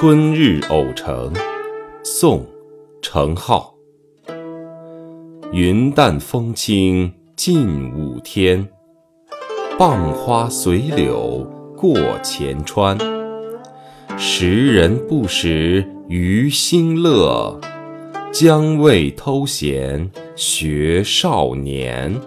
春日偶成宋程颢云淡风轻近午天傍花随柳过前川。时人不识余心乐将谓偷闲学少年。